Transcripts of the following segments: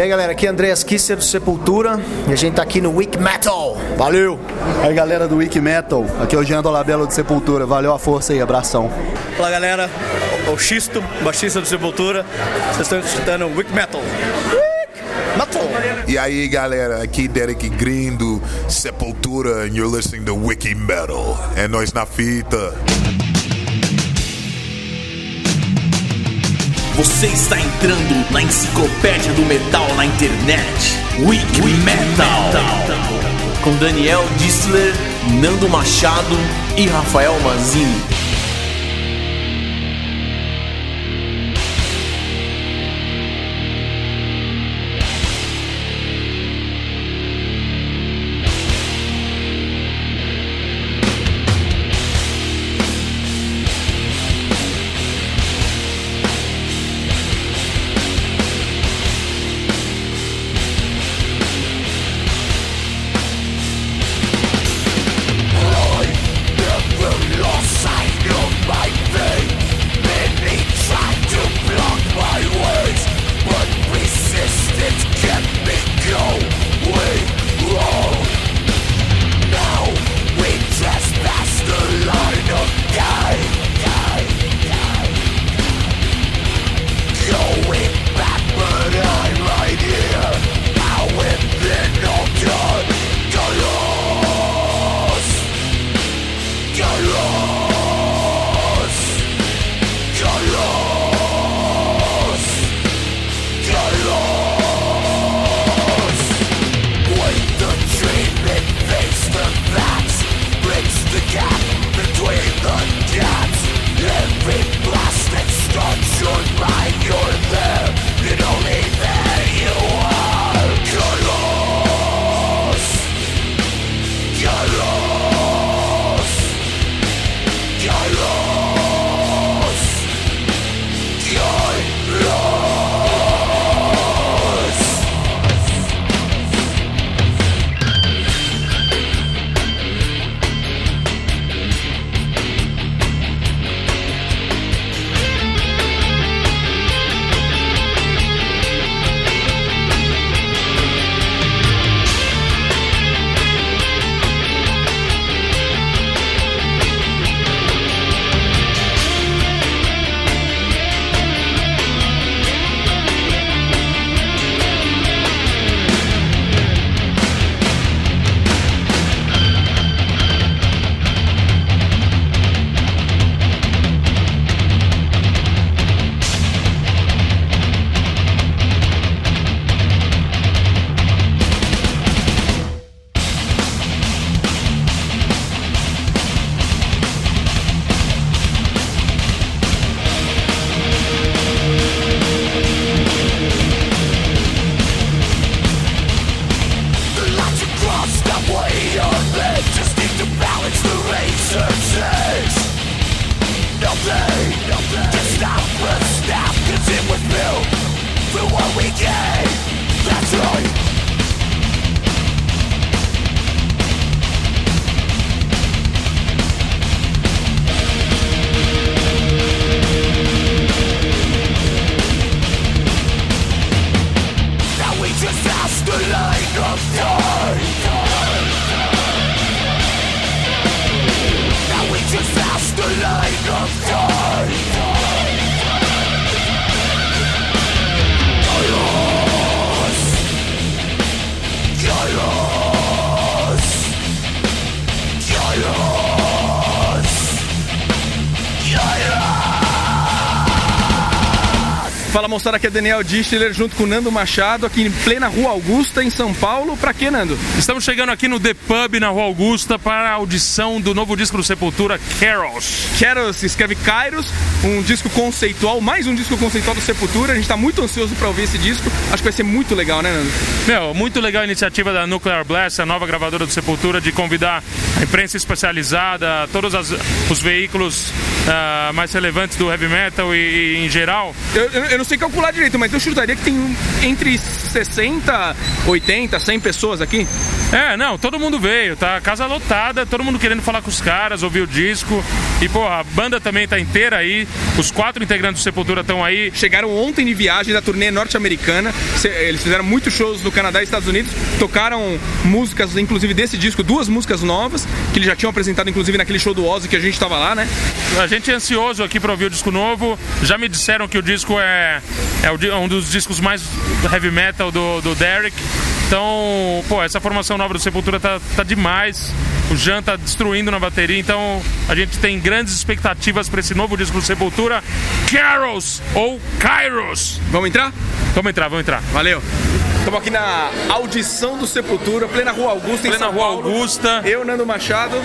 E aí galera, aqui é Andreas Kisser do Sepultura e a gente tá aqui no Wiki Metal. Valeu! Aí galera do Wiki Metal, aqui é o Jean Dolabella do Sepultura. Valeu a força aí, abração. Fala galera, o Xisto, baixista do Sepultura. Vocês estão escutando Metal. Metal! E aí galera, aqui Derek Green do Sepultura and you're listening to Wiki Metal. É nós na fita. Você está entrando na enciclopédia do metal na internet. Wiki Metal. Com Daniel Dissler, Nando Machado e Rafael Manzini. through what we gave. That's right. Fala moçada, aqui é Daniel Distler junto com Nando Machado aqui em plena Rua Augusta, em São Paulo. Pra quê, Nando? Estamos chegando aqui no The Pub, na Rua Augusta, para a audição do novo disco do Sepultura, Carols. Carols se escreve Kairos, um disco conceitual, mais um disco conceitual do Sepultura. A gente tá muito ansioso pra ouvir esse disco. Acho que vai ser muito legal, né, Nando? Meu, muito legal a iniciativa da Nuclear Blast, a nova gravadora do Sepultura, de convidar a imprensa especializada, todos as, os veículos uh, mais relevantes do heavy metal e, e em geral. Eu, eu, eu não sei calcular direito, mas eu chutaria que tem entre 60, 80, 100 pessoas aqui. É, não, todo mundo veio, tá? Casa lotada, todo mundo querendo falar com os caras, ouvir o disco. E, pô, a banda também tá inteira aí. Os quatro integrantes do Sepultura estão aí. Chegaram ontem de viagem da turnê norte-americana. Eles fizeram muitos shows no Canadá e Estados Unidos. Tocaram músicas, inclusive desse disco, duas músicas novas, que eles já tinham apresentado, inclusive, naquele show do Ozzy que a gente tava lá, né? A gente é ansioso aqui pra ouvir o disco novo. Já me disseram que o disco é, é um dos discos mais heavy metal do, do Derek. Então, pô, essa formação nova do Sepultura tá, tá demais. O Jan tá destruindo na bateria, então a gente tem grandes expectativas pra esse novo disco do Sepultura, Carols ou Kairos. Vamos entrar? Vamos entrar, vamos entrar. Valeu. Estamos aqui na audição do Sepultura, plena Rua Augusta, em Plena São Rua Paulo. Augusta. Eu, Nando Machado.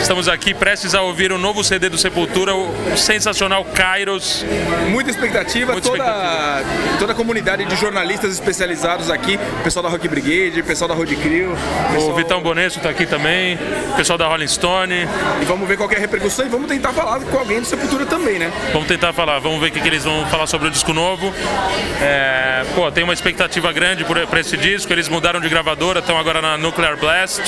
Estamos aqui prestes a ouvir o novo CD do Sepultura, o sensacional Kairos. Muita expectativa, Muita toda, toda a comunidade de jornalistas especializados aqui, pessoal da Rock Brigade, pessoal da Road Crew, O pessoal- Vitão Bonesso tá aqui também, o pessoal da Rolling Stone. e vamos ver qual é a repercussão e vamos tentar falar com alguém do Sepultura também, né? Vamos tentar falar, vamos ver o que, que eles vão falar sobre o disco novo. É, pô, tem uma expectativa grande por, por esse disco. Eles mudaram de gravadora, estão agora na Nuclear Blast,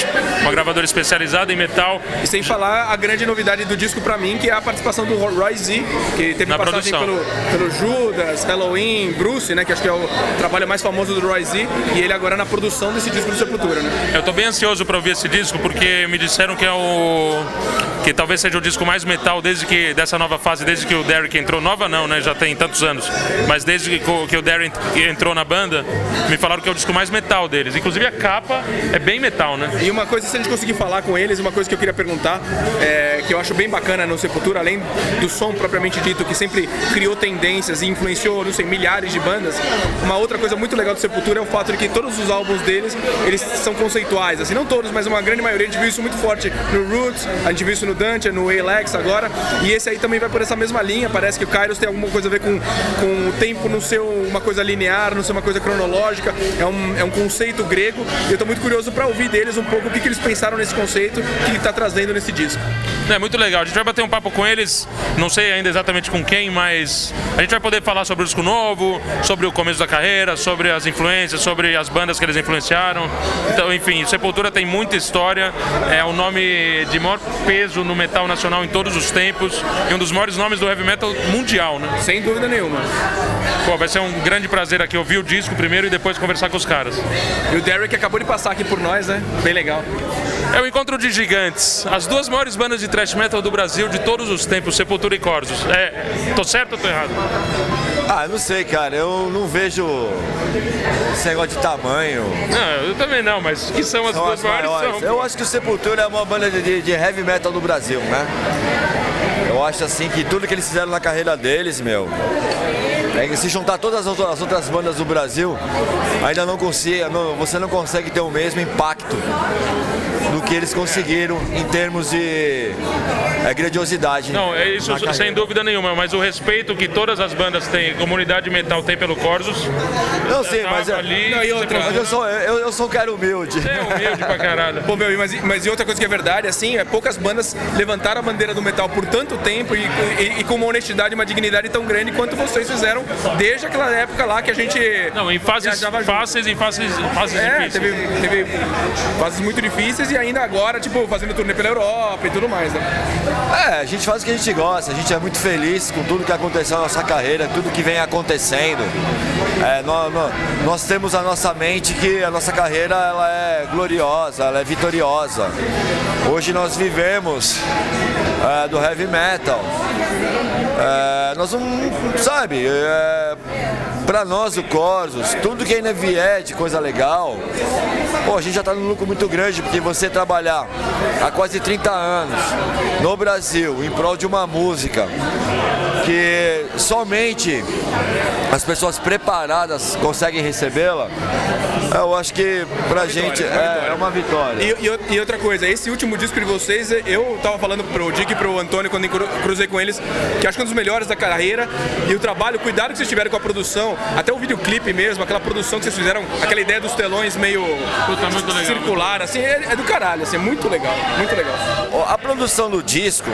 uma gravadora especializada em metal. E sem falar a grande novidade do disco pra mim, que é a participação do Roy Z, que teve Na passagem pelo, pelo Judas, Halloween, Bruce, né? Que acho que é o trabalho mais famoso do Roy Z, e ele agora na produção desse disco do Sepultura, né? Eu tô bem ansioso para ouvir esse disco porque me disseram que é o que talvez seja o disco mais metal desde que dessa nova fase, desde que o Derek entrou. Nova não, né? Já tem tantos anos. Mas desde que, o- que o Derek entrou na banda, me falaram que é o disco mais metal deles. Inclusive a capa é bem metal, né? E uma coisa, se a gente conseguir falar com eles, uma coisa que eu queria perguntar, é, que eu acho bem bacana no Sepultura, além do som propriamente dito, que sempre criou tendências e influenciou, não sei, milhares de bandas, uma outra coisa muito legal do Sepultura é o fato de que todos os álbuns deles, eles são conceituais, assim, não todos, mas uma grande maioria, a gente viu isso muito forte no Roots, a gente viu isso no Dante, no Alex agora, e esse aí também vai por essa mesma linha, parece que o Kairos tem alguma coisa a ver com, com o tempo não ser uma coisa linear, não ser uma coisa cronológica, é um, é um conceito grego, e eu tô muito curioso para ouvir deles um pouco o que, que eles pensaram nesse conceito que ele tá trazendo nesse disco. É muito legal. A gente vai bater um papo com eles, não sei ainda exatamente com quem, mas a gente vai poder falar sobre o disco novo, sobre o começo da carreira, sobre as influências, sobre as bandas que eles influenciaram. Então, enfim, Sepultura tem muita história, é o nome de maior peso no metal nacional em todos os tempos e um dos maiores nomes do heavy metal mundial, né? Sem dúvida nenhuma. Pô, vai ser um grande prazer aqui ouvir o disco primeiro e depois conversar com os caras. E o Derek acabou de passar aqui por nós, né? Bem legal. É o encontro de gigantes, as duas maiores bandas de thrash metal do Brasil de todos os tempos, Sepultura e Corsos. É, tô certo ou tô errado? Ah, não sei, cara. Eu não vejo esse negócio de tamanho. Não, eu também não, mas que são as São duas as maiores? maiores. São, Eu acho que o Sepultura é uma banda de, de heavy metal do Brasil, né? Eu acho assim que tudo que eles fizeram na carreira deles, meu. É se juntar todas as outras- as outras bandas do Brasil, ainda não consiga, não- você não consegue ter o mesmo impacto do que eles conseguiram em termos de é, grandiosidade. Não, é isso sem carreira. dúvida nenhuma, mas o respeito que todas as bandas têm, comunidade metal tem pelo Corsos. Não sei, mas, é- ali, Não, e outra, mas eu sou, eu, eu sou um cara humilde. É humilde pra caralho. Pô, meu, mas, mas e outra coisa que é verdade, assim, é poucas bandas levantaram a bandeira do metal por tanto tempo e, e- e com uma honestidade e uma dignidade tão grande quanto vocês fizeram desde aquela época lá que a gente. Não, em fases fáceis, em fases, fases É, difíceis. teve, teve fases muito difíceis e ainda agora, tipo, fazendo turnê pela Europa e tudo mais, né? É, a gente faz o que a gente gosta, a gente é muito feliz com tudo que aconteceu na nossa carreira, tudo que vem acontecendo. É, nós, nós- temos a nossa mente que a nossa carreira ela é gloriosa, ela é vitoriosa. Hoje nós vivemos é, do heavy metal. É, nós não, sabe, pra nós o Corsos, tudo que ainda vier de coisa legal, pô, a gente já tá num lucro muito grande, porque você trabalhar há quase 30 anos no Brasil em prol de uma música que somente as pessoas preparadas conseguem recebê-la, eu acho que pra gente é, é uma vitória. E, e- outra coisa, esse último disco de vocês, eu tava falando pro Dick e pro Antônio quando cruzei com eles, que acho que é um dos melhores da carreira. E o trabalho, o cuidado que vocês tiveram com a produção, até o videoclipe mesmo, aquela produção que vocês fizeram, aquela ideia dos telões meio Puta, muito legal. circular, assim, é, é do caralho, assim, é muito legal, muito legal. A produção do disco,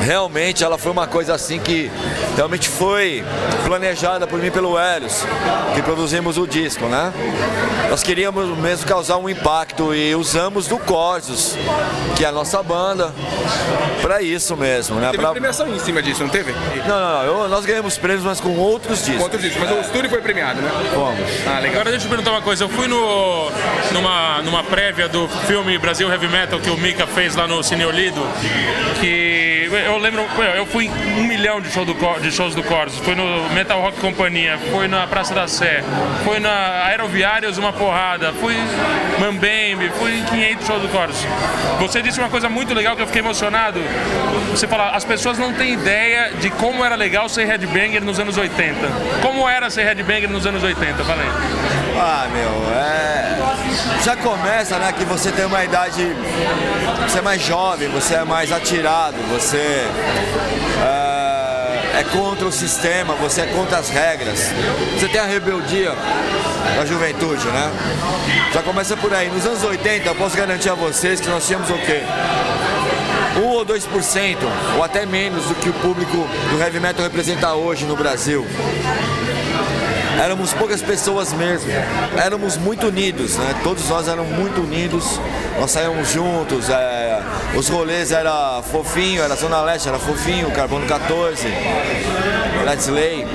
realmente ela foi uma coisa assim que realmente foi planejada por mim e pelo Helios, que produzimos o disco, né? Nós queríamos mesmo causar um impacto e usamos do Corsos, que é a nossa banda, para isso mesmo, né? Teve Pra- premiação em cima disso, não teve? Não, não, não. eu- nós ganhamos prêmios, mas com outros discos. Outro disco, mas o estúdio foi premiado, né? Fomos. Ah, legal. Agora deixa eu perguntar uma coisa. Eu fui no, numa, numa prévia do filme Brasil Heavy Metal que o Mika fez lá no Cine Olido. Que eu lembro, eu fui um milhão de, show do, de shows do Corsos. Fui no Metal Rock Companhia, fui na Praça da Sé, fui na Aeroviários uma porrada, fui Mambembe, fui em 500 shows do Corsos. Você disse uma coisa muito legal que eu fiquei emocionado. Você fala, as pessoas não têm ideia de como era legal ser headbanger nos anos 80. Como era ser headbanger nos anos 80, falei. Ah, meu, é. Já começa, né, que você tem uma idade. Você é mais jovem, você é mais atirado, você. É, é contra o sistema, você é contra as regras. Você tem a rebeldia da juventude, né? Já começa por aí. Nos anos 80, eu posso garantir a vocês que nós tínhamos o quê? 1 ou 2%, ou até menos do que o público do heavy metal representa hoje no Brasil. Éramos poucas pessoas mesmo. Éramos muito unidos, né? Todos nós éramos muito unidos. Nós saímos juntos. é, Os rolês era fofinho, era Zona Leste, era fofinho, Carbono 14, Let's Lay.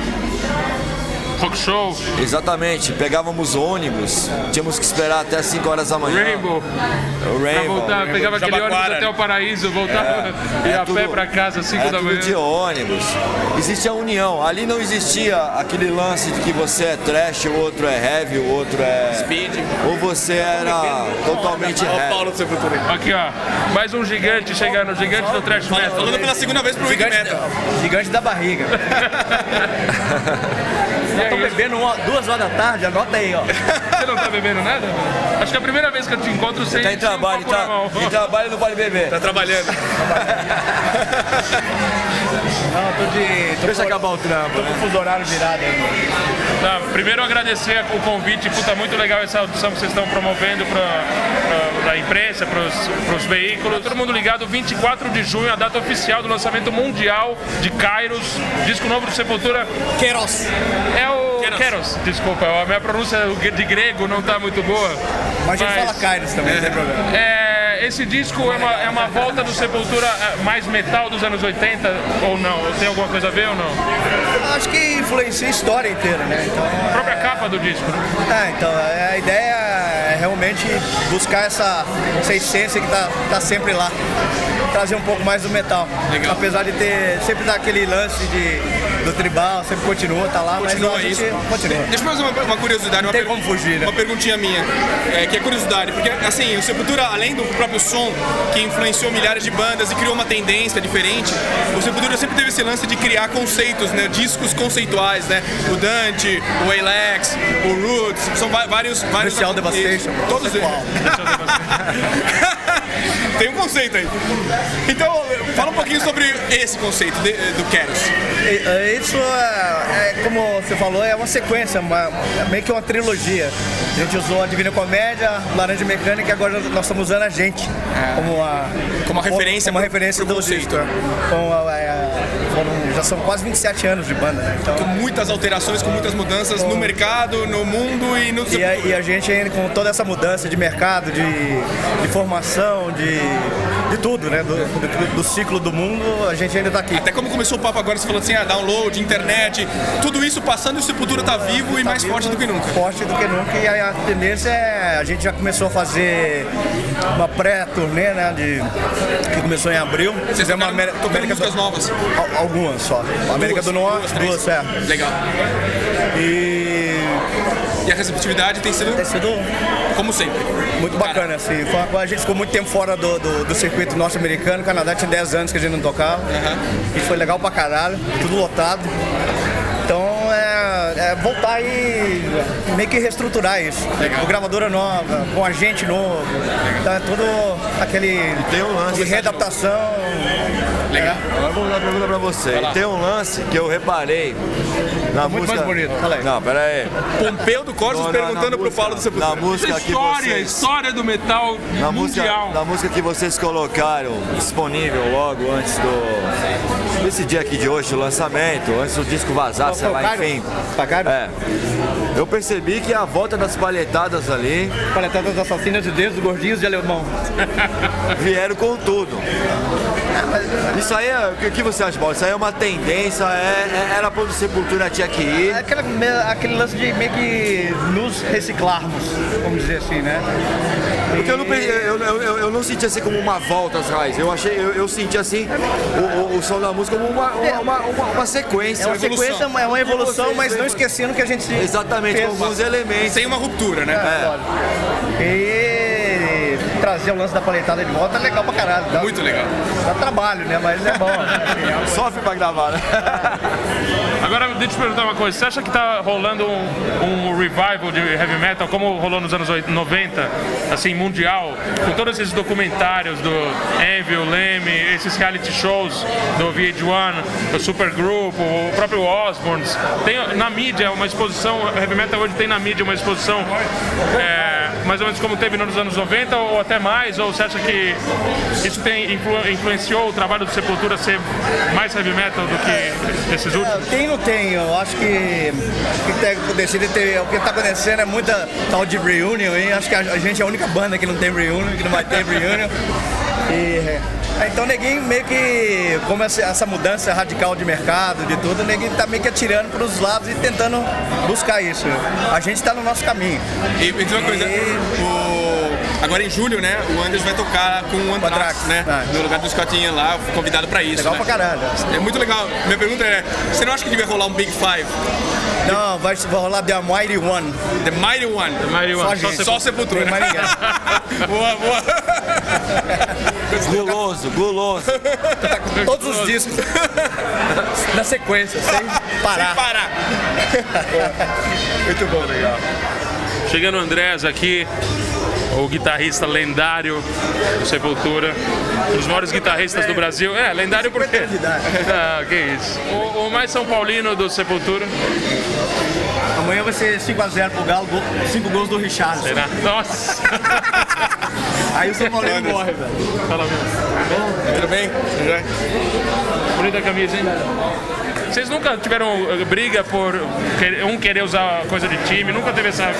Rock Show, Exatamente, pegávamos ônibus, tínhamos que esperar até 5 horas da manhã. Rainbow, O pra Rainbow. voltar, pegava aquele ônibus até o paraíso, voltava e Era a pé tudo- pra casa às 5 era da manhã. de ônibus. Existia a união. Ali não existia aquele lance de que você é trash, o outro é heavy, o outro é. Speed. Ou você era totalmente Olha o heavy. Paulo do Sepultura. Aqui, ó, mais um gigante chegando, gigante do trash metal. Falando pela segunda vez pro Wig Metal. Gigante da barriga. Estão bebendo uma- duas horas da tarde, anota aí, ó. Você não tá bebendo nada? Acho que é a primeira vez que eu te encontro sem, Tá em um trabalho, mão. tá, em trabalho não pode beber. Tá trabalhando. Não, tô de. Tô Deixa com- acabar o trampo. Tô com o fuso horário virado aí. Tá, primeiro agradecer o convite, puta, muito legal essa audição que vocês estão promovendo para a imprensa, para os veículos. Todo mundo ligado, 24 de junho, a data oficial do lançamento mundial de Kairos, disco novo do Sepultura. Queiroz. É o Keros. Keros, desculpa, a minha pronúncia de grego não tá muito boa. Mas a gente fala Kairos também, não tem problema. É, esse disco é uma, é uma volta do Sepultura é, mais metal dos anos 80 ou não? Tem alguma coisa a ver ou não? Acho que influencia a história inteira, né? Então, A própria capa do disco. né? é, então a ideia é realmente buscar essa, essa essência que tá, tá sempre lá. Trazer um pouco mais do metal. Legal. Apesar de ter sempre dar aquele lance de, do tribal, sempre continua, tá lá, Continua mas isso. continua. Deixa eu fazer uma, uma curiosidade, uma, tem como fugir, né? uma perguntinha minha, é, que é curiosidade, porque assim, o Sepultura, além do próprio som, que influenciou milhares de bandas e criou uma tendência diferente, o Sepultura sempre teve esse lance de criar conceitos, né, discos conceituais, né, o Dante, o Alex, o Roots, são vários... vários Special Devastation. Todos eles. Tem um conceito aí. Então, fala um pouquinho sobre esse conceito de- do Keros. E, é, Isso é, é, como você falou, é uma sequência, uma, é meio que uma trilogia. A gente usou a Divina Comédia, Laranja Mecânica e agora nós estamos usando a gente como a, Como a referência como pro- referência do conceito. disco. Com a- é, já são quase 27 anos de banda, né? Então, Com muitas alterações, com muitas mudanças no mercado, no mundo e no e, a, e a gente ainda com toda essa mudança de mercado, de, de formação, de, de tudo, né? Do, do, do ciclo do mundo, a gente ainda está aqui. Até como começou o papo agora, você falou assim, ah, download, internet, tudo isso passando e o Sepultura tá vivo e mais forte do que nunca. forte do que nunca e a, a tendência é a gente já começou a fazer uma pré-turnê né de que começou em abril Vocês fizemos tocaram, Amé- tocando América músicas novas. Al- algumas só. América Duas, do Norte duas, duas, é. Legal. e E a receptividade tem sido, tem sido como sempre. muito bacana assim. Foi uma- a gente ficou muito tempo fora do, do, do circuito norte-americano. O Canadá tinha 10 anos que a gente não tocava. E foi legal pra caralho. Tudo lotado é, é, voltar e meio que reestruturar isso. Com gravadora nova, com agente novo. Então é tudo aquele tem um lance de readaptação. Legal. Agora eu vou dar uma pergunta pra você. Tem um lance que eu reparei na muito música. mais bonito, fala aí. Não, pera aí. Pompeu do Corsos na perguntando pro música- Paulo do Sepultura. Na música que História, vocês... história do metal Na música, mundial. na música que vocês colocaram disponível logo antes do. desse dia aqui de hoje, do lançamento, antes do disco vazar, sei lá, enfim. É. Eu percebi que a volta das palhetadas ali Paletadas assassinas de dedos, gordinhos de alemão. vieram com tudo. Isso aí, é, o que- você acha, Paulo? Isso aí é uma tendência, é, é- era pra Sepultura tinha que ir. É aquela, aquele lance de meio que nos reciclarmos, vamos dizer assim, né? Porque eu não, eu, eu, eu, não senti assim como uma volta às raízes. Eu achei, eu, eu senti assim o, o, o som da música como uma, uma, uma, uma- sequência. É uma sequência, é uma evolução, Vocês mas não esquecendo que a gente Exatamente, fez. com alguns elementos. Sem uma ruptura, né? E trazer o lance da paletada de volta é legal pra caralho. Dá, Muito legal. dá trabalho, né? Mas é bom. né? Assim, Sofre pra gravar, né? Agora, deixa eu te perguntar uma coisa. Você acha que tá rolando um, um revival de heavy metal, como rolou nos anos 80, 90, assim, mundial, com todos esses documentários do Envy, o Leme, esses reality shows do VH1, do Supergroup, o próprio Osborns. Tem na mídia uma exposição, o heavy metal hoje tem na mídia uma exposição é, mais ou menos como teve nos anos 90 ou até mais, ou você acha que isso tem influ- influenciou o trabalho do Sepultura ser mais heavy metal do que esses últimos? Tem ou não tem? Eu acho que o que tem- o que está acontecendo é muita tal de reunion, hein? Acho que a, a gente é a única banda que não tem reunion, que não vai ter reunion. E, é, então ninguém meio que, como essa, mudança radical de mercado, de tudo, ninguém tá meio que atirando para os lados e tentando buscar isso. A gente está no nosso caminho. E diz uma coisa, o- agora em julho, né, o Anders vai tocar com o Anthrax, Anthrax, né? ah. No lugar do Scott Ian lá, fui convidado pra isso. Legal né? pra caralho. É muito legal. Minha pergunta é, você não acha que devia rolar um Big Five? Não, vai, vai rolar The Mighty One. The Mighty One. The Mighty One, só só, Sepultura. Ninguém. boa, boa. Guloso, guloso. Todos os discos. Na sequência, sem parar. Sem parar. Muito bom, legal. Chegando o Andrés aqui, o guitarrista lendário do Sepultura, um dos maiores guitarristas do Brasil. É, lendário por quê? Ah, que isso. O, o mais São Paulino do Sepultura. Amanhã vai ser 5x0 pro Galo, 5 gols do Richard. Será? Nossa! Aí o São Paulo morre, velho. Fala mesmo. Tudo bem? Tudo bem? Bonita camisa, hein? Vocês nunca tiveram eh, briga por um querer usar coisa de time? Nunca teve essa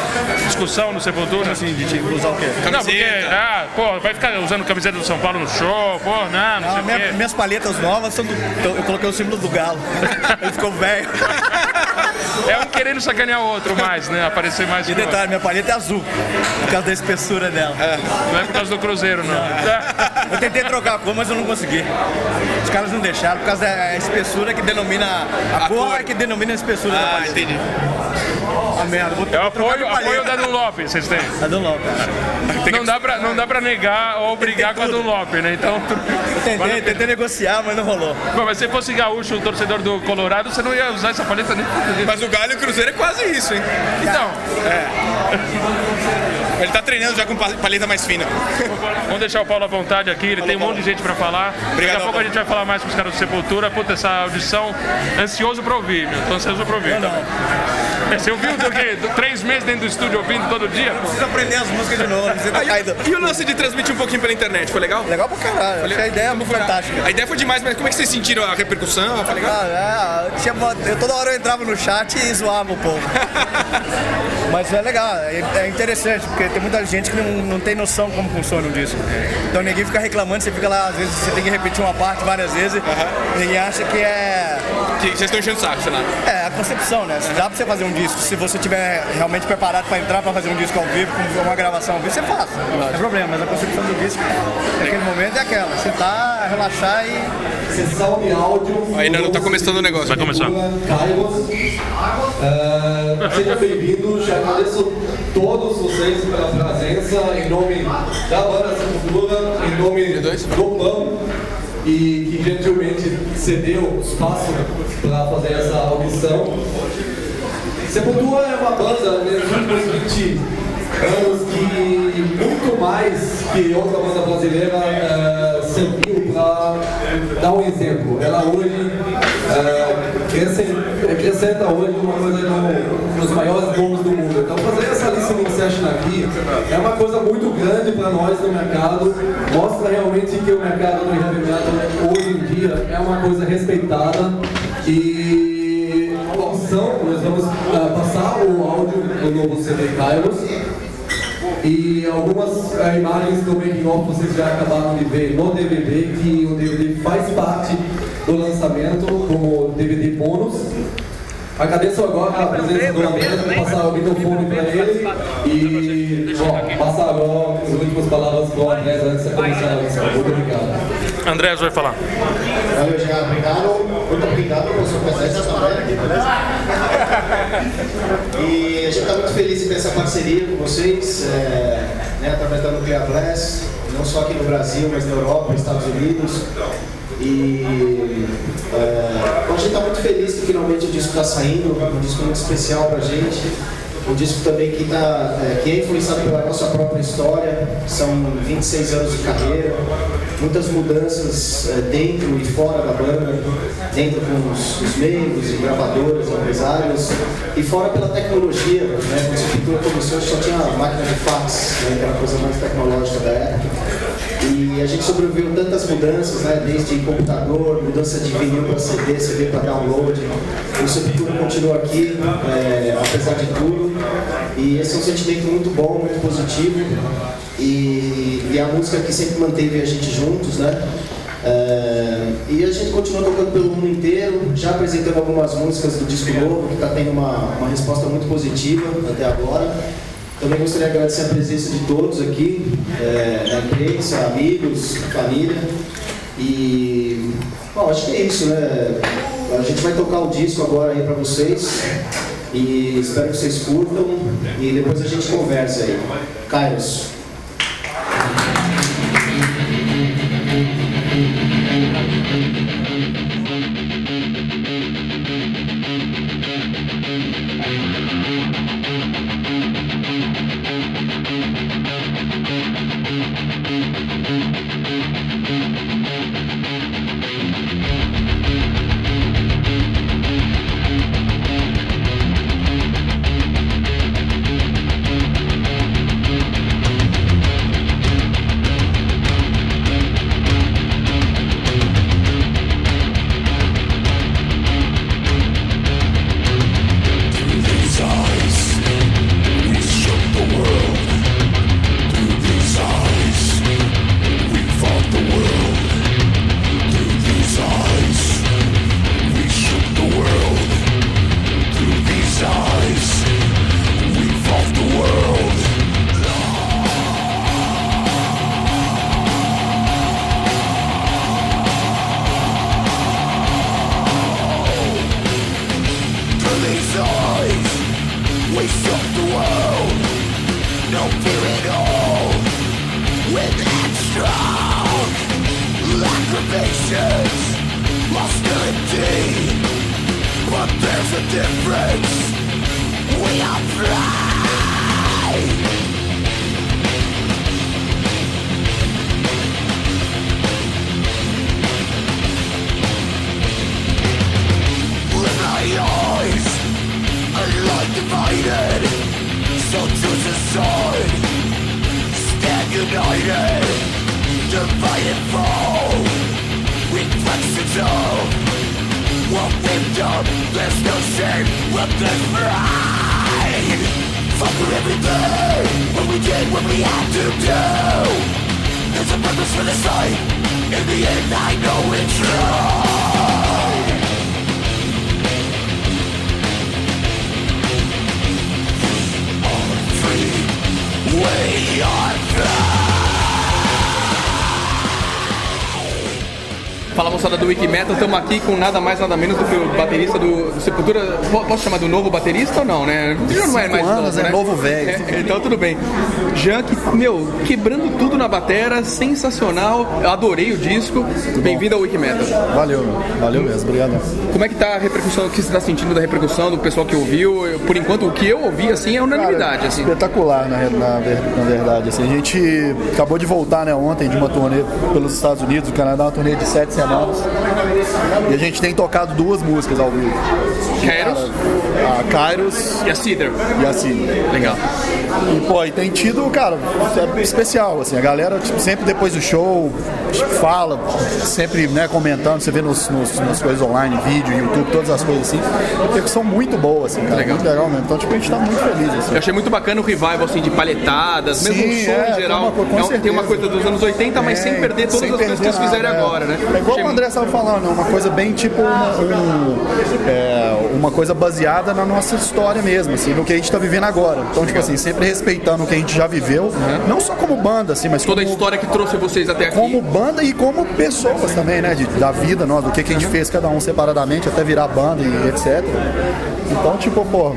discussão no Sepultura? Assim, de time, usar o quê? Não, porque, Camiseta. ah, pô, vai ficar usando camiseta do São Paulo no show, pô, não, não Ah, sei o minha- quê. minhas palhetas novas são do. Eu coloquei o símbolo do Galo. Ele ficou velho. É um querendo sacanear o outro mais, né? Aparecer mais. E detalhe, minha palheta é azul. Por causa da espessura dela. outro. Não é por causa do Cruzeiro, não. É. Eu tentei trocar a cor, mas eu não consegui. Os caras não deixaram, por causa da espessura que denomina. A, A cor, cor. é que denomina a espessura da Ah, palheta. entendi. Ah, merda, vou, É o apoio, apoio da Dunlop, vocês têm. A Dunlop, cara. Não dá, pra, não dá pra negar ou brigar com a Dunlop, né? Então. Eu tentei, tentei negociar, mas não rolou. Bom, mas se fosse gaúcho, o torcedor do Colorado, você não ia usar essa paleta nem. Mas o Galho e o Cruzeiro é quase isso, hein? Então, Ele tá treinando já com pa- paleta mais fina. vamos deixar o Paulo à vontade aqui, ele tem um monte de gente pra falar. Daqui a pouco a Paulo. gente vai falar mais com os caras do Sepultura. Puta, essa audição, ansioso pra ouvir, meu. Tô ansioso pra ouvir. tá? É, Você ouviu do quê? Do- Três meses dentro do estúdio ouvindo todo dia? pô? Preciso aprender as músicas de novo, você tá Ah, caído. e, e o lance de transmitir um pouquinho pela internet, foi legal? Legal pra caralho, achei a ideia foi? fantástica. A ideia foi demais, mas como é que vocês sentiram a repercussão? Foi legal? Ah, é, tinha, eu, toda hora eu entrava no chat e zoava o povo. Mas é legal, é, é interessante, porque tem muita gente que não, não tem noção como funciona um disco. Então ninguém fica reclamando, você fica lá, às vezes você tem que repetir uma parte várias vezes, ninguém acha que é, Que vocês estão enchendo o saco, sei lá. é a concepção, né? Dá pra você fazer um disco, se você tiver realmente preparado pra entrar pra fazer um disco ao vivo, com uma gravação ao vivo, você faz. Não tem problema, mas a concepção do disco naquele momento é aquela, sentar, relaxar e Sessão de áudio. Ainda não tá começando o negócio. Vai começar. Caibos. Ah, sejam bem-vindos, já agradeço todos vocês pela presença, em nome da banda Sepultura, em nome do PAN, e que gentilmente cedeu espaço para fazer essa audição. Sepultura é uma banda nos últimos 20 anos que muito mais que outra banda brasileira uh, serviu para dar um exemplo. Ela hoje uh, acrescenta hoje uma coisa no, nos maiores nomes do mundo. Então fazer essa listening session aqui é uma coisa muito grande para nós no mercado, mostra realmente que o mercado do heavy hoje em dia é uma coisa respeitada e nós vamos uh, passar o áudio do novo CD Kairos e algumas uh, imagens do making of vocês já acabaram de ver no DVD, que o DVD faz parte do lançamento como DVD bônus. Agradeço agora a presença do André, vou passar o microfone para ele e bom, passar agora as últimas palavras para o André antes de começar a lição. Muito obrigado. André vai falar. Valeu, Gerardo. Obrigado. Muito obrigado E a gente está muito feliz em ter essa parceria com vocês, é, né, através da Nuclear Blast, não só aqui no Brasil, mas na Europa, nos Estados Unidos. E é, a gente está muito feliz que finalmente o disco está saindo, um disco muito especial para a gente. Um disco também que, tá, é, que é influenciado pela nossa própria história, são 26 anos de carreira, muitas mudanças é, dentro e fora da banda, dentro com os, os membros e gravadores, empresários, e fora pela tecnologia. Né? Quando a Sepultura começou, só tinha máquina de fax, né? que era a coisa mais tecnológica da época. E a gente sobreviveu tantas mudanças, né? desde computador, mudança de vinil para CD, CD para download. O Sepultura continua aqui, é, apesar de tudo. E esse é um sentimento muito bom, muito positivo. E, e a música que sempre manteve a gente juntos, né? É, e a gente continua tocando pelo mundo inteiro, já apresentando algumas músicas do disco novo, que está tendo uma, uma resposta muito positiva até agora. Também gostaria de agradecer a presença de todos aqui, é, da imprensa, amigos, família. E, bom, acho que é isso, né? A gente vai tocar o disco agora aí para vocês. E espero que vocês curtam. E depois a gente conversa aí. Kairos. Moçada do Wikimetal, estamos aqui com nada mais nada menos do que o baterista do, do Sepultura. Po- Posso chamar do novo baterista ou não, né? Já não é mais anos, novo, é né? novo velho. É, então tudo bem. Jean, que, meu, quebrando tudo na batera, sensacional. Eu adorei o disco. Bem-vindo ao Wikimetal. Valeu. Valeu mesmo, obrigado. Como é que tá a repercussão, o que você está sentindo da repercussão do pessoal que ouviu? Eu, Por enquanto, o que eu ouvi, assim, é unanimidade, assim. Espetacular, na, na, na verdade. Assim, a gente acabou de voltar né, ontem de uma turnê pelos Estados Unidos, o Canadá, uma turnê de sete semanas. E a gente tem tocado duas músicas ao vivo. Kairos? A Kairos E a Cedar? e a Cid. Legal. E, pô, e tem tido, cara, é especial, assim, a galera, tipo, sempre depois do show, tipo, fala, sempre, né, comentando, você vê nos, nos- nas coisas online, vídeo, YouTube, todas as coisas assim, repercussão muito boa, assim, cara, Legal. muito legal mesmo. Então, tipo, a gente tá muito feliz, assim. Eu achei muito bacana o revival, assim, de palhetadas, mesmo Sim, o som é, em geral. tem uma co- É tem uma coisa dos anos 80, mas sem É, perder todas sem as coisas que eles fizeram nada, agora, é. né? É igual o André estava falando, é uma coisa bem tipo uma, um, é, uma coisa baseada na nossa história mesmo, assim, no que a gente está vivendo agora. Então, tipo assim, sempre respeitando o que a gente já viveu, não só como banda, assim, mas Toda a como, história que trouxe vocês até aqui. como banda e como pessoas também, né? de- da vida, nós, do que, que a gente fez cada um separadamente até virar banda e etc. Então, tipo, pô,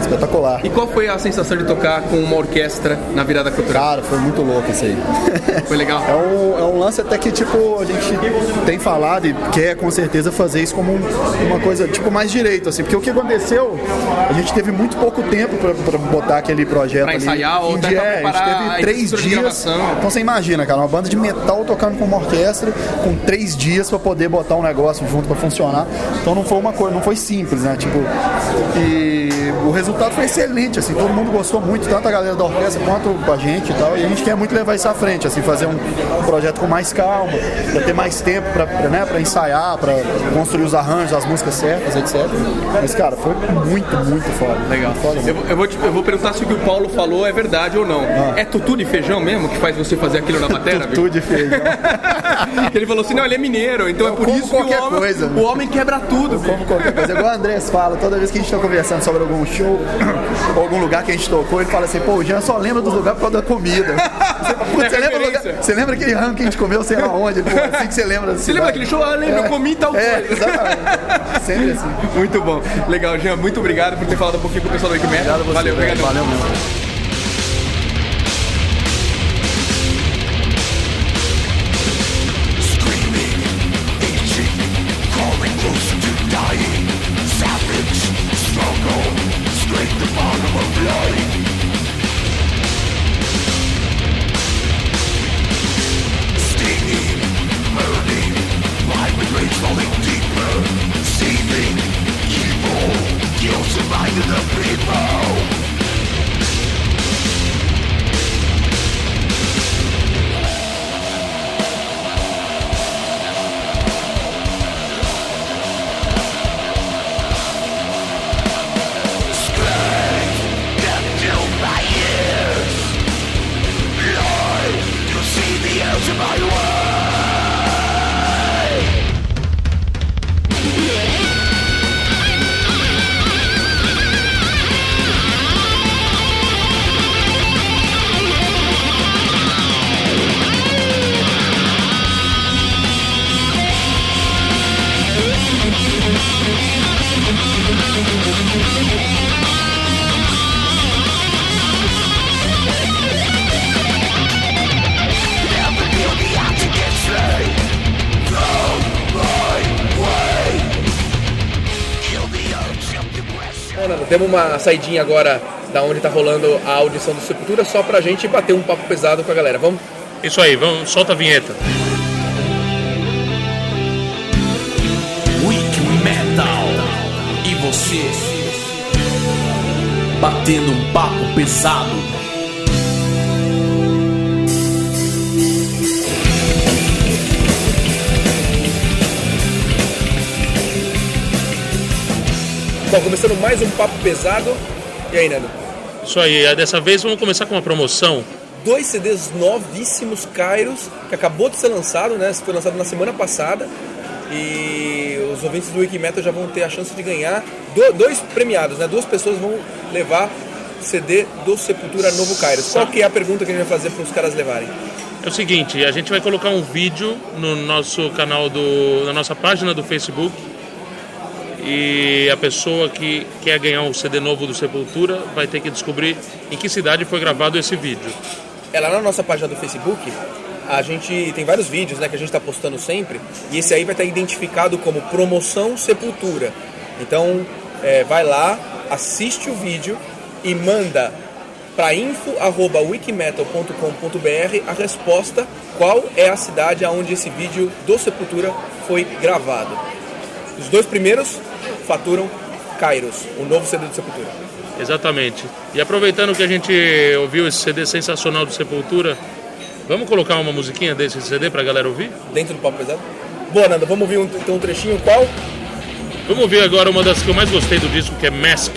espetacular. E qual foi a sensação de tocar com uma orquestra na virada cultural? Cara, foi muito louco isso aí. Foi legal? É um, é um lance até que, tipo, a gente tem falado e quer com certeza fazer isso como um- uma coisa, tipo, mais direito, assim. Porque o que aconteceu, a gente teve muito pouco tempo pra, pra botar aquele projeto Pra ali. ensaiar ou em dia, é, a gente a teve três estrutura de dias. Então você imagina, cara, uma banda de metal tocando com uma orquestra com três dias pra poder botar um negócio junto pra funcionar. Então não foi uma coisa, não foi simples, né? Tipo, e o resultado foi excelente, assim, todo mundo gostou muito, tanto a galera da orquestra quanto a gente e tal. E a gente quer muito levar isso à frente, assim, fazer um projeto com mais calma, pra ter mais tempo pra, pra, né, pra ensaiar, pra construir os arranjos, as músicas certas, etc. Mas, cara, foi muito, muito foda. Legal. Muito foda Eu, eu vou te- eu vou perguntar se o que o Paulo falou é verdade ou não. É tutu de feijão mesmo que faz você fazer aquilo na batera? Tutu de feijão. Ele falou assim, não, ele é mineiro, então é por como isso que o homem, coisa, o homem quebra tudo. como qualquer coisa. Igual o Andrés fala, toda vez que a gente tá conversando sobre algum show ou algum lugar que a gente tocou, ele fala assim, pô, o Jean só lembra dos lugares por causa da comida. Você, putz, É você, lembra, lugar- você lembra aquele rango que a gente comeu, sei lá onde? Pô, assim que você lembra. Você lembra daquele show? Ah, lembro, eu comi tal É, coisa. exatamente. Sempre assim. Muito bom. Legal, Jean, muito obrigado por ter falado um pouquinho com o pessoal do Wikimedia. Obrigado a você, Valeu, obrigado. Valeu mesmo. Demos uma saidinha agora da onde tá rolando a audição do Sepultura só pra gente bater um papo pesado com a galera. Vamos? Isso aí, vamos, solta a vinheta. Weak Metal. E você? Batendo um papo pesado. Bom, começando mais um papo pesado. E aí, Nando? Isso aí, dessa vez vamos começar com uma promoção. Dois CDs novíssimos, Kairos, que acabou de ser lançado, né? Foi lançado na semana passada. E os ouvintes do Wikimetal já vão ter a chance de ganhar do- dois premiados, né? Duas pessoas vão levar CD do Sepultura Novo Kairos. Qual que é a pergunta que a gente vai fazer para os caras levarem? é o seguinte, a gente vai colocar um vídeo no nosso canal do, na nossa página do Facebook e a pessoa que quer ganhar um CD novo do Sepultura vai ter que descobrir em que cidade foi gravado esse vídeo. É lá na nossa página do Facebook, a gente tem vários vídeos né, que a gente está postando sempre, e esse aí vai estar identificado como Promoção Sepultura. Então, é, vai lá, assiste o vídeo e manda para info.wikimetal.com.br a resposta qual é a cidade onde esse vídeo do Sepultura foi gravado. Os dois primeiros faturam Kairos, o novo CD do Sepultura. Exatamente. E aproveitando que a gente ouviu esse CD sensacional do Sepultura, vamos colocar uma musiquinha desse CD pra galera ouvir? Dentro do Papo Pesado? Boa, Nanda, vamos ouvir um, então um trechinho qual? Vamos ouvir agora uma das que eu mais gostei do disco, que é Mask.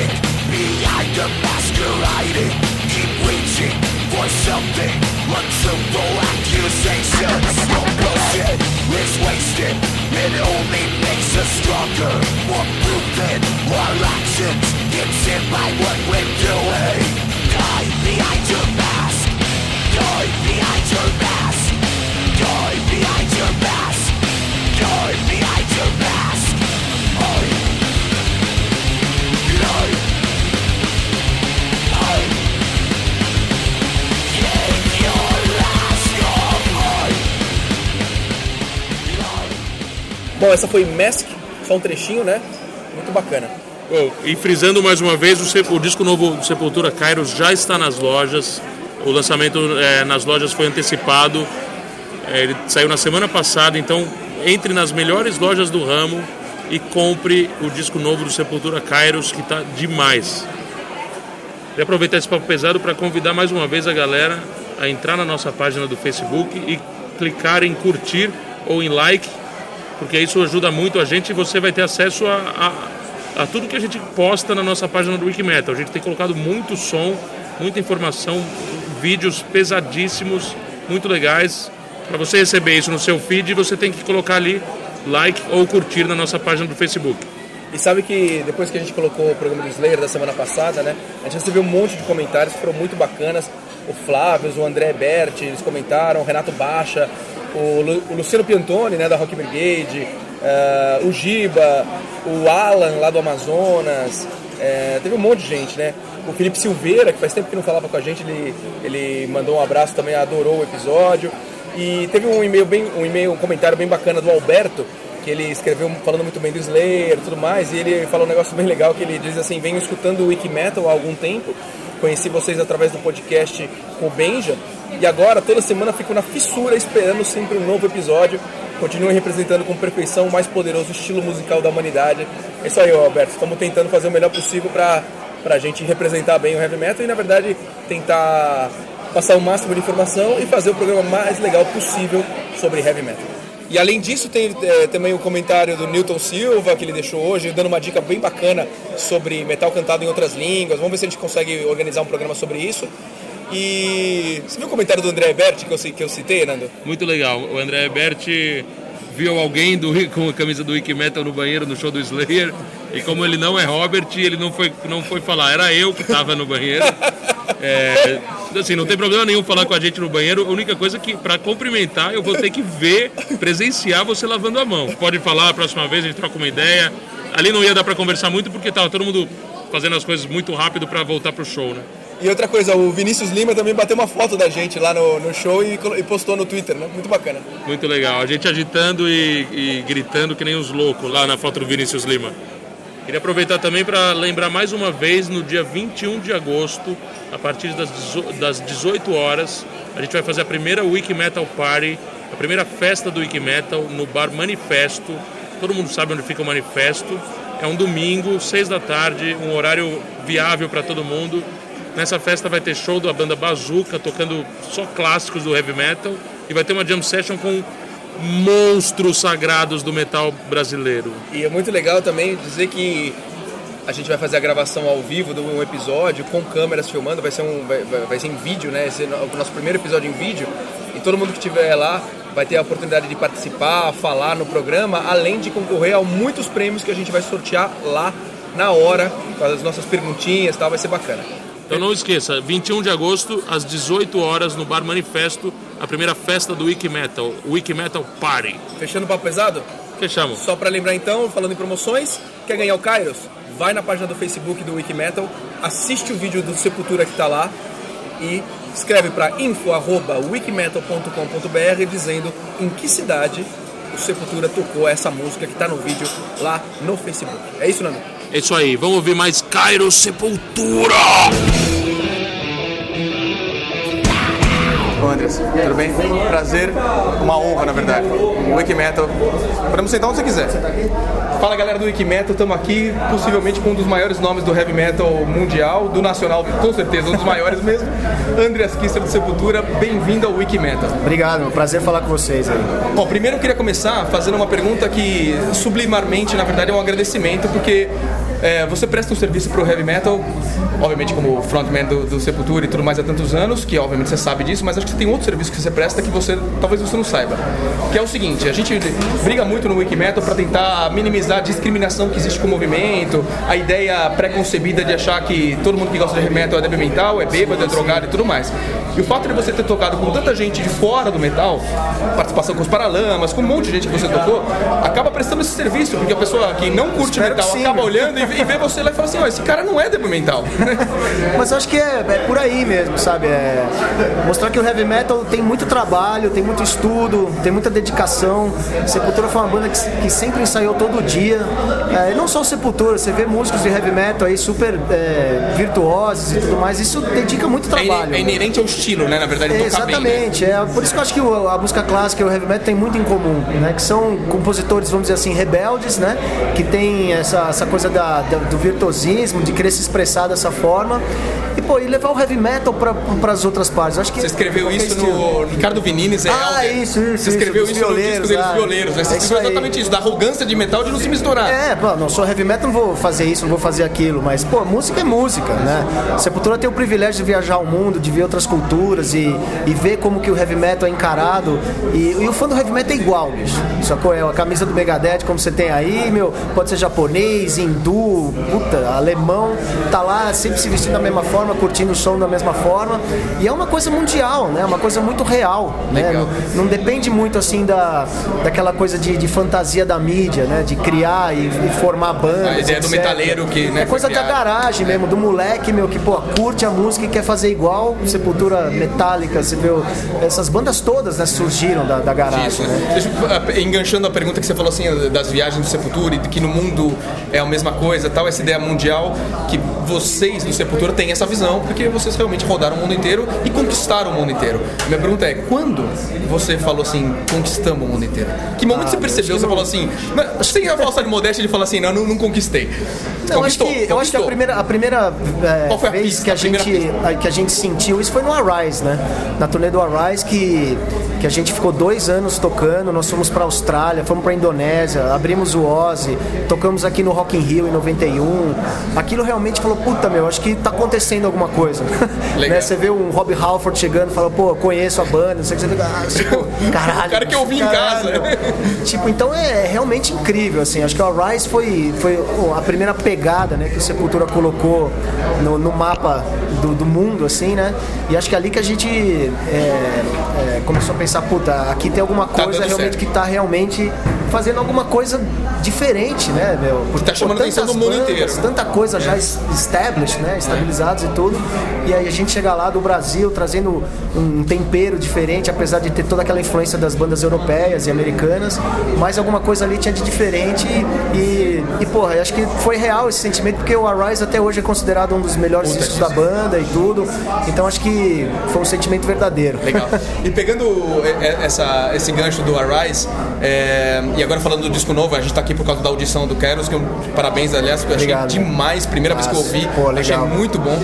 Logic behind the masquerading. Keep reaching for something. Untruthful accusations. No bullshit is wasted. It only makes us stronger. More proof than our actions. It's in by what we're doing. Die behind your mask. Die behind your mask. Die behind your mask. Die behind your mask. Bom, essa foi Mask, só um trechinho, né? Muito bacana. Bom, e frisando mais uma vez, o, o disco novo do Sepultura Kairos já está nas lojas. O lançamento eh, nas lojas foi antecipado. Eh, ele saiu na semana passada, então entre nas melhores lojas do ramo e compre o disco novo do Sepultura Kairos, que está demais. E aproveitar esse papo pesado para convidar mais uma vez a galera a entrar na nossa página do Facebook e clicar em curtir ou em like, porque isso ajuda muito a gente e você vai ter acesso a, a, a tudo que a gente posta na nossa página do Wikimetal. A gente tem colocado muito som, muita informação, vídeos pesadíssimos, muito legais. Para você receber isso no seu feed, você tem que colocar ali like ou curtir na nossa página do Facebook. E sabe que depois que a gente colocou o programa do Slayer da semana passada, né? A gente recebeu um monte de comentários que foram muito bacanas. O Flávio, o André Berti, eles comentaram, o Renato Baixa, o, Lu, o Luciano Piantoni, né, da Rock Brigade, eh, o Giba, o Alan lá do Amazonas. eh, teve um monte de gente, né? O Felipe Silveira, que faz tempo que não falava com a gente, ele, ele mandou um abraço também, adorou o episódio. E teve um e-mail bem, um e-mail, um comentário bem bacana do Alberto, que ele escreveu falando muito bem do Slayer e tudo mais, e ele falou um negócio bem legal que ele diz assim, venho escutando o Wikimetal há algum tempo, conheci vocês através do podcast com o Benja, e agora toda semana fico na fissura esperando sempre um novo episódio. Continuem representando com perfeição o mais poderoso estilo musical da humanidade. É isso aí, Alberto. Estamos tentando fazer o melhor possível para a gente representar bem o heavy metal e, na verdade, tentar passar o máximo de informação e fazer o programa mais legal possível sobre heavy metal. E além disso, tem é, também o comentário do Newton Silva, que ele deixou hoje, dando uma dica bem bacana sobre metal cantado em outras línguas. Vamos ver se a gente consegue organizar um programa sobre isso. E você viu o comentário do André Berti que eu, que eu citei, Nando? Muito legal. O André Berti viu alguém do, com a camisa do Wikimetal no banheiro no show do Slayer e como ele não é Robert, ele não foi, não foi falar, era eu que estava no banheiro. É, assim, não tem problema nenhum falar com a gente no banheiro. A única coisa é que, para cumprimentar, eu vou ter que ver, presenciar você lavando a mão. Pode falar a próxima vez, a gente troca uma ideia. Ali não ia dar para conversar muito porque tava todo mundo fazendo as coisas muito rápido para voltar pro show, né? E outra coisa, o Vinícius Lima também bateu uma foto da gente lá no, no show e, e postou no Twitter, né? Muito bacana. Muito legal. A gente agitando e, e gritando que nem os loucos lá na foto do Vinícius Lima. Queria aproveitar também para lembrar mais uma vez, no dia 21 de agosto, a partir das 18 horas, a gente vai fazer a primeira Wiki Metal Party, a primeira festa do Wiki Metal no bar Manifesto. Todo mundo sabe onde fica o Manifesto. É um domingo, 6 da tarde, um horário viável para todo mundo. Nessa festa vai ter show da banda Bazooka, tocando só clássicos do heavy metal. E vai ter uma jam session com monstros sagrados do metal brasileiro. E é muito legal também dizer que a gente vai fazer a gravação ao vivo de um episódio com câmeras filmando, vai ser, um, vai, vai- ser em vídeo, né? Esse é o nosso primeiro episódio em vídeo. E todo mundo que estiver lá vai ter a oportunidade de participar, falar no programa, além de concorrer a muitos prêmios que a gente vai sortear lá na hora, com as nossas perguntinhas e tal, vai ser bacana. Então não esqueça, 21 de agosto, às 18 horas, no Bar Manifesto, a primeira festa do Wiki Metal, Wiki Metal Party. Fechando o papo pesado? Fechamos. Só pra lembrar então, falando em promoções, quer ganhar o Kairos? Vai na página do Facebook do Wikimetal, assiste o vídeo do Sepultura que tá lá e escreve para info@wikimetal.com.br dizendo em que cidade o Sepultura tocou essa música que tá no vídeo lá no Facebook. É isso, Nando? É isso aí, vamos ouvir mais Cairo Sepultura! Andres, tudo bem? Prazer, uma honra na verdade. O Wikimetal. Podemos sentar onde você quiser. Fala galera do Wikimetal, estamos aqui possivelmente com um dos maiores nomes do heavy metal mundial, do nacional, com certeza, um dos maiores mesmo. Andreas Kisser do Sepultura, bem-vindo ao Wikimetal. Obrigado, meu prazer falar com vocês aí. Bom, primeiro eu queria começar fazendo uma pergunta que sublimarmente, na verdade, é um agradecimento, porque é, você presta um serviço para o heavy metal, obviamente como frontman do, do Sepultura e tudo mais há tantos anos, que obviamente você sabe disso, mas acho que você tem outro serviço que você presta que você talvez você não saiba, que é o seguinte: a gente briga muito no Wiki Metal para tentar minimizar a discriminação que existe com o movimento, a ideia pré-concebida de achar que todo mundo que gosta de heavy metal é débil mental, é bêbado, é drogado e tudo mais. E o fato de você ter tocado com tanta gente de fora do metal, participação com os Paralamas, com um monte de gente que você tocou, acaba prestando esse serviço, porque a pessoa que não curte Espero metal acaba olhando e, e vê você lá e fala assim: ó, esse cara não é débil mental. Mas eu acho que é, é por aí mesmo, sabe? É mostrar que o heavy metal tem muito trabalho, tem muito estudo, tem muita dedicação. Sepultura foi uma banda que, que sempre ensaiou todo dia. É, não só o Sepultura, você vê músicos de heavy metal aí super é, virtuosos e tudo mais. Isso dedica muito É, trabalho. é inerente ao estilo, né? Na verdade, É, tocar bem. né? exatamente, é por isso que eu acho que a música clássica e o heavy metal tem muito em comum, né? Que são compositores, vamos dizer assim, rebeldes, né? Que tem essa, essa coisa da, do virtuosismo, de querer se expressar dessa forma. Pô, e levar o heavy metal para as outras partes. Eu acho que Você escreveu qualquer isso estilo. no Ricardo Vinines, é Ah, Elder. isso, isso, Você escreveu isso, no disco deles, ah, violeiros. Você é escreveu exatamente isso, da arrogância de metal de não se misturar. É, pô, não sou heavy metal, não vou fazer isso, não vou fazer aquilo, mas, pô, música é música, né? Sepultura tem o privilégio de viajar ao mundo, de ver outras culturas e, e ver como que o heavy metal é encarado. E, e o fã do heavy metal é igual, bicho. Sacou? É a camisa do Megadeth, como você tem aí, meu, pode ser japonês, hindu, puta, alemão, tá lá sempre se vestindo da mesma forma, curtindo o som da mesma forma. E é uma coisa mundial, né? Uma coisa muito real, né? Não, não depende muito, assim, da, daquela coisa de, de fantasia da mídia, né? De criar e, e formar bandas. A ideia do etc. metaleiro que, né, É coisa da garagem mesmo, do moleque, meu, que, pô, curte a música e quer fazer igual. Sepultura Metálica, você viu? Essas bandas todas, né, surgiram da, da garagem, Isso, né? Deixa eu, eh, enganchando a pergunta que você falou assim das viagens do Sepultura e de que no mundo é a mesma coisa, tal, essa ideia mundial que vocês do Sepultura têm essa visão, porque vocês realmente rodaram o mundo inteiro e conquistaram o mundo inteiro. Minha pergunta é, quando você falou assim, conquistamos o mundo inteiro? Que momento Ah, você percebeu, você falou assim, não, acho que tem a falsa de modéstia de falar assim, não, não, não conquistei. Não, acho Conquistou, que, eu acho que a conquistou. primeira, a primeira é, Qual foi a vez pista, que a, a gente, que a gente sentiu isso foi no Arise, né? Na turnê do Arise que, que a gente ficou dois anos tocando, nós fomos pra Austrália, fomos pra Indonésia, abrimos o Ozzy, tocamos aqui no Rock in Rio em 91. Aquilo realmente falou, puta meu, acho que tá acontecendo alguma coisa. Né? Você vê um Rob Halford chegando e fala, pô, conheço a banda, não sei o que, você fica, ah, tipo, caralho. O cara que eu ouvi em casa. Tipo, então é realmente incrível, assim. Acho que o Rise foi, foi a primeira pegada, né, que o Sepultura colocou no, no mapa do, do mundo, assim, né? E acho que é ali que a gente é, é, começou a pensar, puta, aqui tem alguma coisa dando realmente certo. que tá realmente fazendo alguma coisa diferente, né, meu? Por, Tá chamando atenção tantas do mundo bandas, inteiro. Tanta coisa já es- established, né? Estabilizados e tudo. E aí a gente chega lá do Brasil trazendo um tempero diferente, apesar de ter toda aquela influência das bandas europeias e americanas, mas alguma coisa ali tinha de diferente e, e, e porra, acho que foi real esse sentimento, porque o Arise até hoje é considerado um dos melhores discos da banda e tudo. Então acho que foi um sentimento verdadeiro. Legal. E pegando é, é, essa, esse gancho do Arise, é, e agora falando do disco novo, a gente tá aqui por causa da audição do Keros, que eu, parabéns, aliás, eu achei Obrigado. demais, primeira vez que eu Nossa, ouvi, pô, achei muito bom.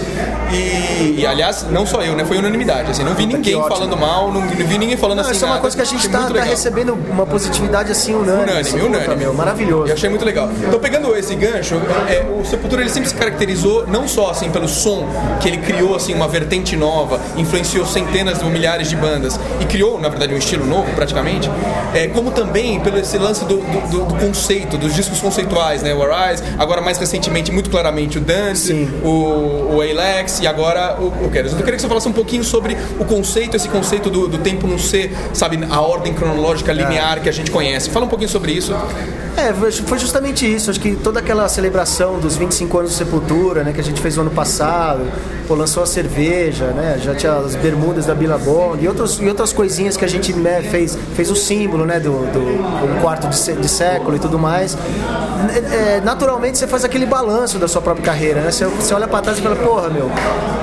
E, e, aliás, não só eu, né? Foi unanimidade. Assim, não vi ninguém ótimo. falando mal, não, não vi ninguém falando Não, assim. isso é uma nada. coisa que a gente tá, tá recebendo uma positividade assim unânime. Unânime, assim, puta, unânime. meu, maravilhoso. Eu achei muito legal. Então, pegando esse gancho, é, o Sepultura ele sempre se caracterizou não só assim pelo som que ele criou assim uma vertente nova, influenciou centenas ou milhares de bandas e criou, na verdade, um estilo novo praticamente, é, como também pelo esse lance do, do- do- conceito, dos discos conceituais, né? O Arise, agora mais recentemente, muito claramente, o Dance, o, o Alex e agora o, o Keros. Eu queria que você falasse um pouquinho sobre o conceito, esse conceito do, do tempo não ser, sabe, a ordem cronológica linear que a gente conhece. Fala um pouquinho sobre isso. É, foi- justamente isso. Acho que toda aquela celebração dos 25 anos do Sepultura, né, que a gente fez no ano passado, pô, lançou a cerveja, né, já tinha as bermudas da Billabong e, e outras coisinhas que a gente né, fez, fez o símbolo, né, do, do quarto de, de século e tudo mais. É, é, naturalmente você faz aquele balanço da sua própria carreira, né? Você, você olha pra trás e fala, porra, meu,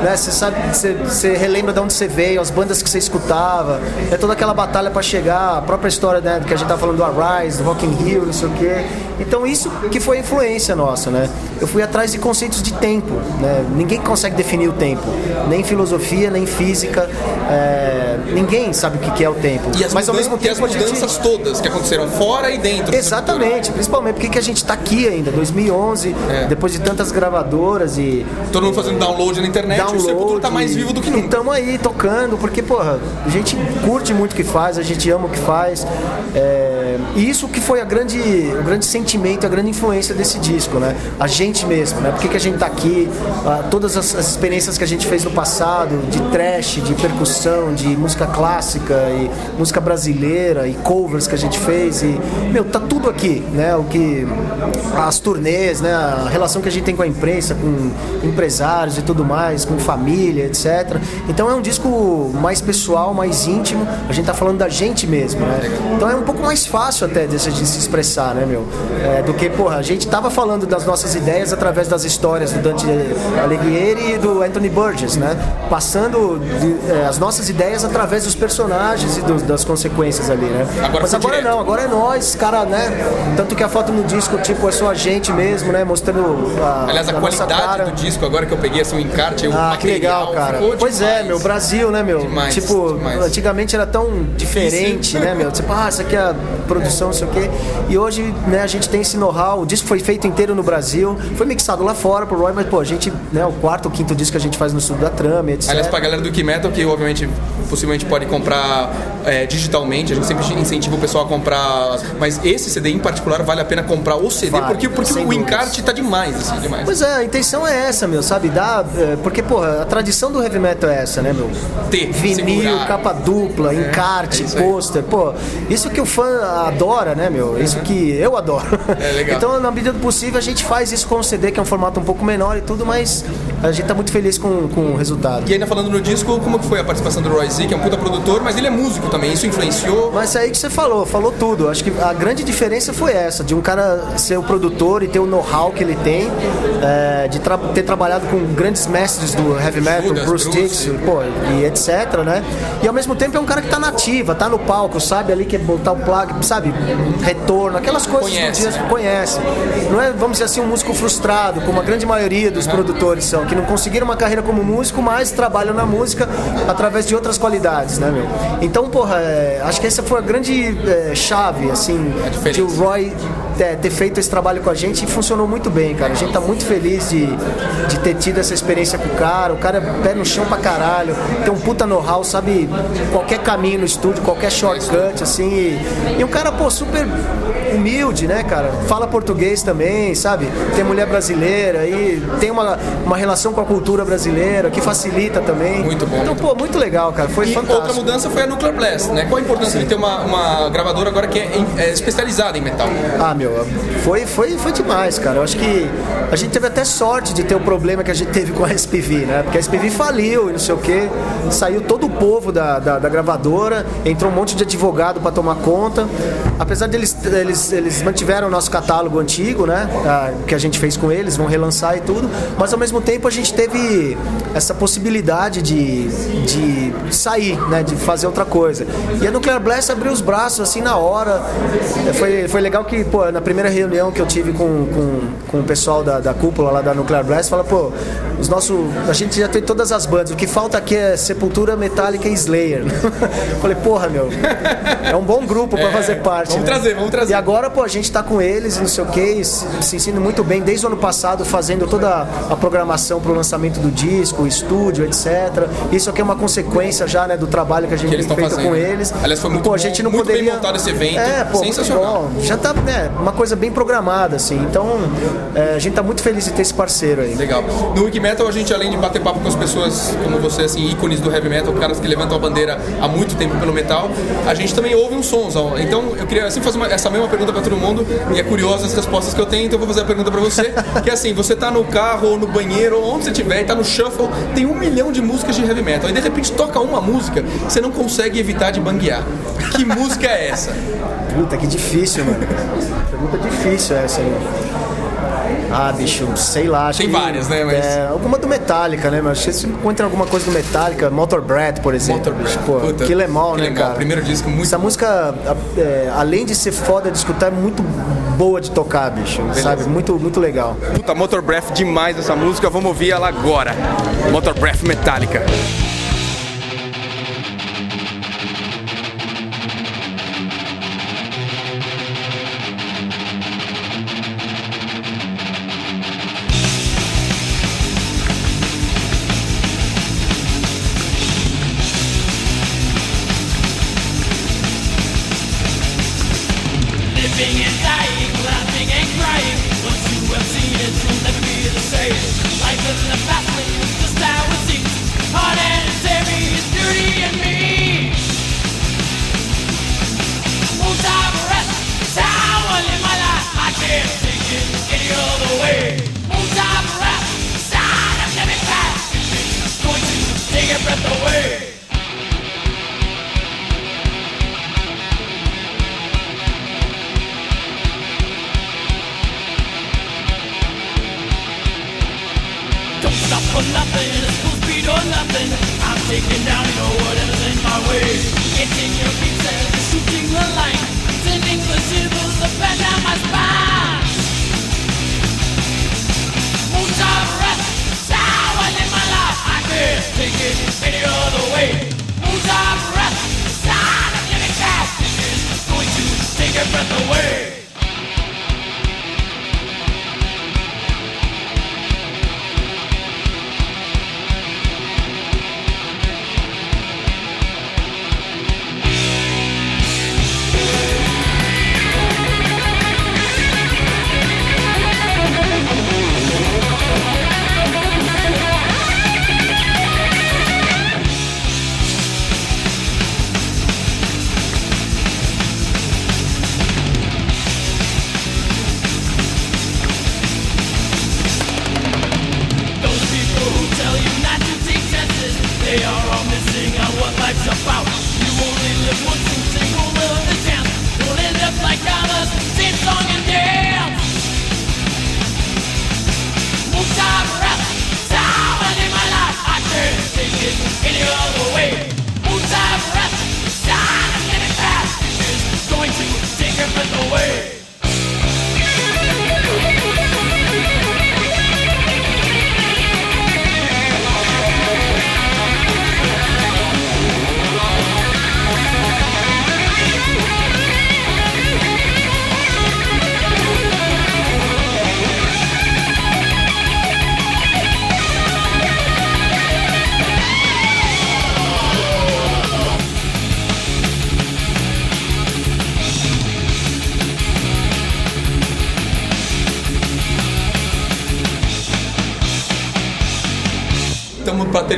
né, você sabe, você, você relembra de onde você veio, as bandas que você escutava, é toda aquela batalha pra chegar, a própria história, né, que a gente tá falando do Arise, do Rock in Rio, não sei o quê. Então isso que foi influência nossa, né? Eu fui atrás de conceitos de tempo, né? Ninguém consegue definir o tempo, nem filosofia, nem física, é, ninguém sabe o que é o tempo. E as, Mas ao mesmo e as tempo a gente- mudanças todas que aconteceram fora e dentro. Exatamente, principalmente porque que a gente tá aqui ainda, 2011, É. depois de tantas gravadoras e Todo mundo fazendo download na internet, o Sepultura tá mais vivo do que nunca. Estamos aí tocando, porque, porra, a gente curte muito o que faz, a gente ama o que faz. é, E isso que foi a grande, o grande sentimento, a grande influência desse disco, né? A gente mesmo, né? Por que, que a gente tá aqui? ah, todas as, as experiências que a gente fez no passado, de trash, de percussão, de música clássica e música brasileira e covers que a gente fez e, meu, tá tudo aqui, né? O que as turnês, né? A relação que a gente tem com a imprensa, com empresários e tudo mais, com família, etc. Então é um disco mais pessoal, mais íntimo. A gente tá falando da gente mesmo, né? Então é um pouco mais fácil até de se expressar, né, meu? É, do que, porra, a gente tava falando das nossas ideias através das histórias do Dante Alighieri e do Anthony Burgess, né? Passando de- é, as nossas ideias através dos personagens e dos- das consequências ali, né? Agora Mas agora direto. não, agora é nós, cara, né? Tanto que a foto no disco, tipo, é só a gente mesmo, né? Mostrando a, Aliás, a nossa qualidade do disco, agora que eu peguei assim, o encarte, o Ah, que legal, cara. Pois é, meu, Brasil, né, meu? Demais, tipo, demais. antigamente era tão diferente, né, meu? Tipo, ah, isso aqui é a produção, não sei o quê. E hoje, né, a gente tem esse know-how. O disco foi feito inteiro no Brasil, foi mixado lá fora pro Roy, mas, pô, a gente, né, o quarto ou quinto disco que a gente faz no sul da trama, etc. Aliás, pra galera do Wiki Metal, que obviamente possivelmente pode comprar é, digitalmente, a gente sempre incentiva o pessoal a comprar. Mas esse CD em particular vale a pena comprar o CD, Vale, porque, porque o encarte tá demais, assim, demais. Pois é, a intenção é essa, meu, sabe? Dá, é, porque, porra, a tradição do heavy metal é essa, né, meu? Ter, Vinil, segurar. capa dupla, encarte, é isso aí. pôster, pô. Isso que o fã adora, né, meu? Isso que eu adoro. É, legal. Então, na medida do possível, a gente faz isso com o CD, que é um formato um pouco menor e tudo, mas a gente tá muito feliz com, com o resultado. E ainda falando no disco, como que foi a participação do Roy Z, que é um puta produtor, mas ele é músico também, isso influenciou. Mas é aí que você falou, falou tudo. Acho que a grande diferença foi essa, de um cara ser o produtor e ter o know-how que ele tem, é, de tra- ter trabalhado com grandes mestres do heavy metal, Judas, Bruce Bruce. Dixon, pô, e etc, né? E ao mesmo tempo é um cara que tá nativa, tá no palco, sabe ali que é botar o plug, sabe? Retorno, aquelas coisas Conhece. do dia que conhece. Não é, vamos dizer assim, um músico frustrado, como a grande maioria dos produtores são, que não conseguiram uma carreira como músico, mas trabalham na música através de outras qualidades, né, meu? Então, porra, é, acho que essa foi a grande é, chave, assim, que o Roy é, ter feito esse trabalho com a gente e funcionou muito bem, cara. A gente tá muito feliz de, de ter tido essa experiência com o cara. O cara é pé no chão pra caralho, tem um puta know-how, sabe qualquer caminho no estúdio, qualquer shortcut, assim. E, e um cara, pô, super humilde, né, cara? Fala português também, sabe? Tem mulher brasileira e tem uma, uma relação com a cultura brasileira que facilita também. Muito bom. Então, pô, muito legal, cara. Foi E fantástico. outra mudança foi a Nuclear Blast, né? Qual a importância de ter uma, uma gravadora agora que é, é especializada em metal? Ah, meu, foi, foi, foi demais, cara. Eu acho que a gente teve até sorte de ter o problema que a gente teve com a SPV, né? Porque a SPV faliu e não sei o quê. Saiu todo o povo da, da, da gravadora, entrou um monte de advogado para tomar conta. Apesar deles, eles, eles mantiveram o nosso catálogo antigo, né? Ah, que a gente fez com eles, vão relançar e tudo. Mas ao mesmo tempo a gente teve essa possibilidade de, de sair, né? De fazer outra coisa. E a Nuclear Blast abriu os braços assim na hora. Foi, foi legal que, pô, na primeira reunião que eu tive com, com, com o pessoal da, da cúpula lá da Nuclear Blast, fala, pô, os nossos. A gente já tem todas as bandas, o que falta aqui é Sepultura, Metallica e Slayer. Falei, porra, meu, é um bom grupo pra É, fazer parte. vamos né? trazer, vamos trazer. E agora, pô, a gente tá com eles, não sei o que, se, se muito bem, desde o ano passado, fazendo toda a programação pro lançamento do disco, estúdio, etc. Isso aqui é uma consequência já, né, do trabalho que a gente tem feito fazendo. com eles. Aliás, foi muito pô, a gente não muito bem poderia... montado esse evento, É, pô, sensacional. bom. Já tá, né, uma coisa bem programada, assim. Então, é, a gente tá muito feliz de ter esse parceiro aí. Legal. No Wiki Metal, a gente, além de bater papo com as pessoas como você, assim, ícones do heavy metal, caras que levantam a bandeira há muito tempo pelo metal, a gente também ouve uns sons. ó. Então, eu queria sempre fazer uma- essa mesma pergunta pra todo mundo, e é curiosa as respostas que eu tenho, então eu vou fazer a pergunta pra você, que é assim, você tá no carro, ou no banheiro, ou onde você estiver, e tá no shuffle, tem um milhão de músicas de heavy metal, e de repente toca uma música, você não consegue evitar de banguear. Que música é essa? Puta, que difícil, mano. Pergunta difícil essa aí. Ah, bicho, sei lá. Tem que- várias, né, mas- É, alguma do Metallica, né? Mas que se encontra alguma coisa do Metallica, Motor Breath, por exemplo. Motor Breath, Pô, puta, All, Kill né, All, cara? primeiro disco muito Essa música, a- é, além de ser foda de escutar, é muito boa de tocar, bicho. Sabe? Muito, muito legal. Puta, Motor Breath demais essa música, vamos ouvir ela agora. Motor Breath Metallica. Living and dying, laughing and crying. Once you have seen it, you'll never be the same. Life isn't a battling, I'm taking down, you know, whatever's in my way. Hitting your beats shooting the line. Sending the shivers up and down my spine. Moonshine breath, it's how I live my life. I can't take it any other way. Moonshine breath, sign of living fast. It's going to take your breath away.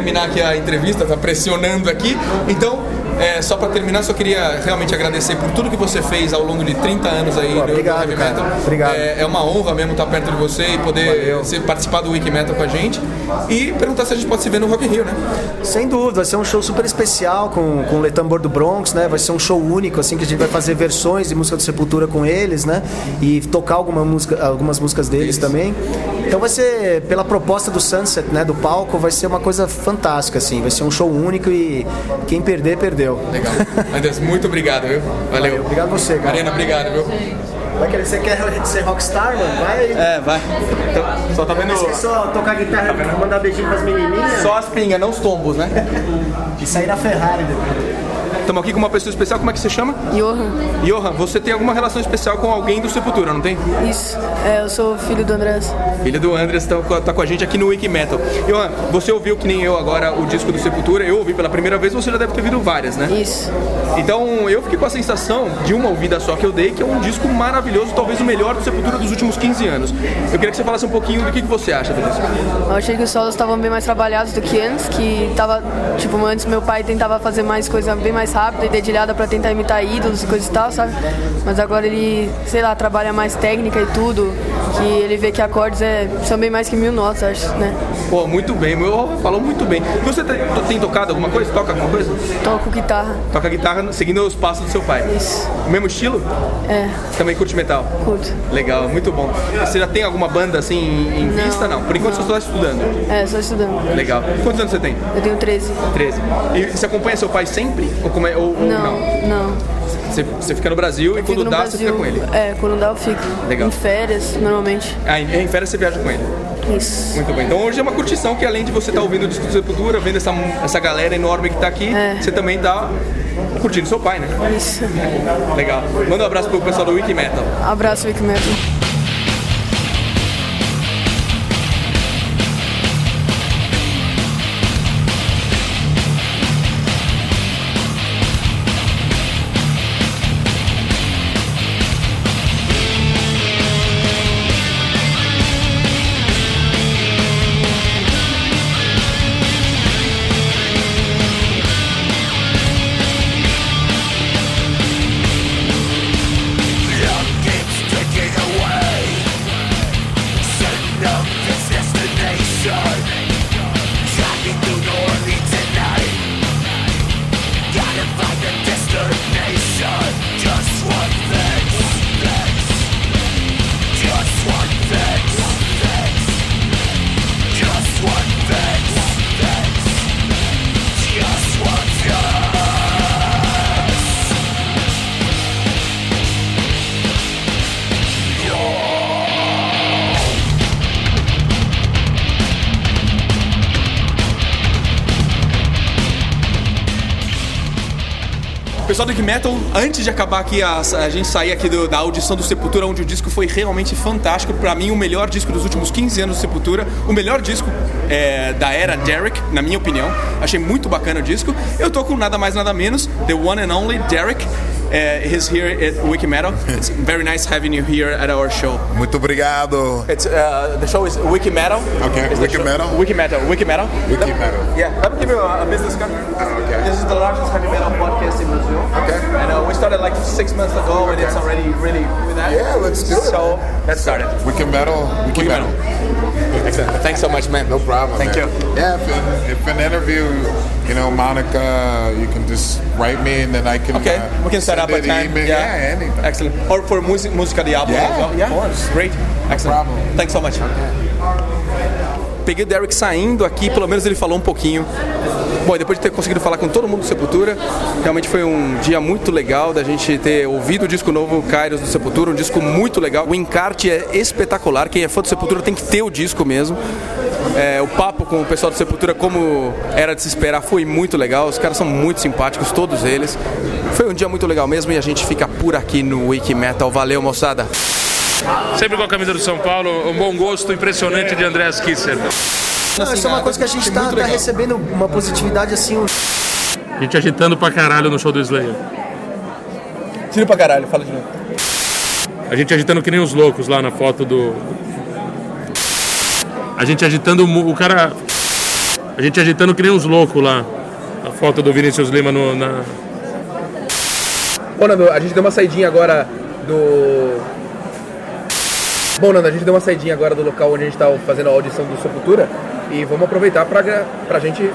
Terminar aqui a entrevista, tá pressionando aqui. Então, é, só para terminar, só queria realmente agradecer por tudo que você fez ao longo de 30 anos aí Pô, no obrigado, Heavy cara. Metal. Obrigado. É, é uma honra mesmo estar perto de você e poder ser, participar do Wiki Metal com a gente. E perguntar se a gente pode se ver no Rock in Rio, né? Sem dúvida, vai ser um show super especial com, com o Letambor do Bronx, né? Vai ser um show único, assim, que a gente vai fazer versões de música do Sepultura com eles, né? E tocar alguma música, algumas músicas deles também. Então vai ser, pela proposta do Sunset, né? Do palco, vai ser uma coisa fantástica, assim. Vai ser um show único e quem perder, perdeu. Legal. Andrés, muito obrigado, viu? Valeu. Obrigado a você, cara. Marina, obrigado, viu? Vai querer, você quer ser rockstar, mano? Vai aí. É, vai. Então, só tá vendo. Esquece só tocar guitarra, mandar beijinho pras menininhas. Só as pingas, não os tombos, né? E sair na Ferrari depois. Estamos aqui com uma pessoa especial, como é que você chama? Johan. Johan, você tem alguma relação especial com alguém do Sepultura, não tem? Isso. É, eu sou filho do Andrés. Filha do Andres tá, com- tá com a gente aqui no Wiki Metal. Johan, você ouviu que nem eu agora o disco do Sepultura, eu ouvi pela primeira vez, você já deve ter ouvido várias, né? Isso. Então eu fiquei com a sensação de uma ouvida só que eu dei, que é um disco maravilhoso, talvez o melhor do Sepultura dos últimos 15 anos. Eu queria que você falasse um pouquinho do que, que você acha do disco. Eu achei que os solos estavam bem mais trabalhados do que antes, que tava, tipo, antes meu pai tentava fazer mais coisa bem mais rápida e dedilhada pra tentar imitar ídolos e coisa e tal, sabe? Mas agora ele, sei lá, trabalha mais técnica e tudo, que ele vê que acordes é, são bem mais que mil notas, acho, né? Pô, muito bem, meu falou muito bem. Você tem tocado alguma coisa? Toca alguma coisa? Toco guitarra. Toca guitarra seguindo os passos do seu pai. Isso. O mesmo estilo? É, Também curte metal? curto. Legal, muito bom. Você já tem alguma banda assim em Não, vista? Não. Por enquanto você só está estudando. É, só estudando. Legal. Quantos anos você tem? Eu tenho 13. 13. E você acompanha seu pai sempre? Ou, como é, ou, ou Não, não. Você, você fica no Brasil e Fico quando dá, Brasil. você fica com ele. É, quando dá eu fico. Legal. Em férias, normalmente. Ah, em, em férias você viaja com ele. Isso. Muito bem. Então hoje é uma curtição que além de você estar ouvindo o disco do Sepultura, vendo essa, essa galera enorme que está aqui, você também está curtindo seu pai, né? Isso. Legal. Manda um abraço pro pessoal do Wiki Metal. Abraço, Vic Pessoal do Wiki Metal, antes de acabar aqui, a, a gente sair aqui do- da audição do Sepultura, onde o disco foi realmente fantástico. Pra mim, o melhor disco dos últimos 15 anos do Sepultura. O melhor disco é, da era Derek, na minha opinião. Achei muito bacana o disco. Eu tô com nada mais, nada menos. The one and only Derek. Uh, he's here at Wiki Metal. It's very nice having you here at our show. Muito obrigado. It's uh, the show is Wiki Metal. Okay, It's the Wiki show- Metal? Wiki Metal. Wiki Metal. Wiki Metal. Yeah, let me give you a, a business card. Okay. This is the largest heavy metal podcast in Brazil. Okay. And uh, we started like six months ago, and it's already really that. Yeah, let's do it, So let's start it. Wiki Metal. Wiki, Wiki Metal. Excellent. Thanks so much, man. No problem. Thank man. you. Yeah, if an, if an interview, you know, Monica, you can just write me and then I can. Okay, uh, we can set up a time. email. Yeah. Yeah, anything. Excellent. Or for music, Música Diablo Yeah, as well. Yeah, of course. Great. Excellent. problem. Thanks so much. Peguei o Derek saindo aqui, pelo menos ele falou um pouquinho. Bom, depois de ter conseguido falar com todo mundo do Sepultura, realmente foi um dia muito legal da gente ter ouvido o disco novo Kairos do Sepultura, um disco muito legal. O encarte é espetacular, quem é fã do Sepultura tem que ter o disco mesmo. É, o papo com o pessoal do Sepultura, como era de se esperar, foi muito legal. Os caras são muito simpáticos, todos eles. Foi um dia muito legal mesmo e a gente fica por aqui no Wiki Metal. Valeu, moçada! Sempre com a camisa do São Paulo, um bom gosto impressionante de Andreas Kisser. Não, isso é uma coisa que a gente tá, tá recebendo uma positividade assim. um- A gente agitando pra caralho no show do Slayer. Tira pra caralho, fala de novo. A gente agitando que nem os loucos lá na foto do. A gente agitando o cara. A gente agitando que nem uns loucos lá. A foto do Vinicius Lima no, na. Bom, Nando, a gente deu uma saidinha agora do. Bom, Nando, a gente deu uma saidinha agora do local onde a gente tá fazendo a audição do Sepultura e vamos aproveitar pra, gra- pra gente.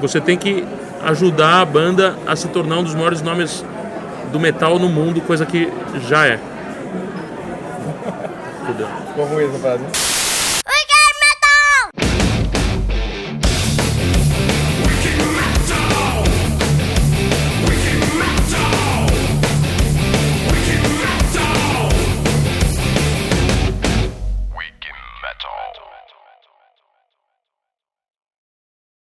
Você tem que ajudar a banda a se tornar um dos maiores nomes do metal no mundo, coisa que já é. Fudeu. Ficou ruim essa frase.